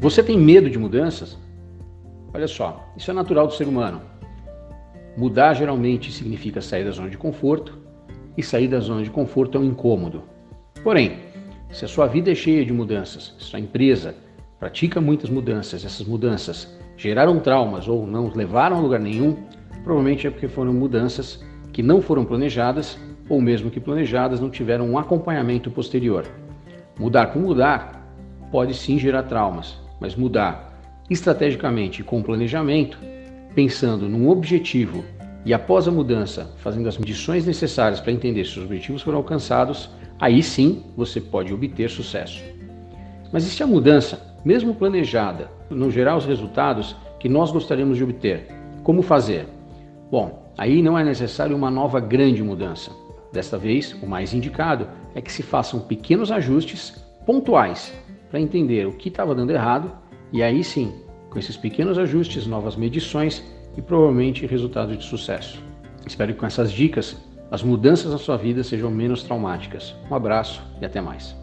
Você tem medo de mudanças? Olha só, isso é natural do ser humano. Mudar geralmente significa sair da zona de conforto, e sair da zona de conforto é um incômodo. Porém, se a sua vida é cheia de mudanças, se sua empresa pratica muitas mudanças, essas mudanças geraram traumas ou não levaram a lugar nenhum, provavelmente é porque foram mudanças que não foram planejadas ou mesmo que planejadas não tiveram um acompanhamento posterior. Mudar por mudar pode sim gerar traumas, mas mudar estrategicamente com planejamento, pensando num objetivo e após a mudança, fazendo as medições necessárias para entender se os objetivos foram alcançados, aí sim você pode obter sucesso. Mas e se a mudança, mesmo planejada, não gerar os resultados que nós gostaríamos de obter? Como fazer? Bom, aí não é necessário uma nova grande mudança. Desta vez, o mais indicado é que se façam pequenos ajustes pontuais para entender o que estava dando errado e aí sim, com esses pequenos ajustes, novas medições e provavelmente resultados de sucesso. Espero que com essas dicas as mudanças na sua vida sejam menos traumáticas. Um abraço e até mais.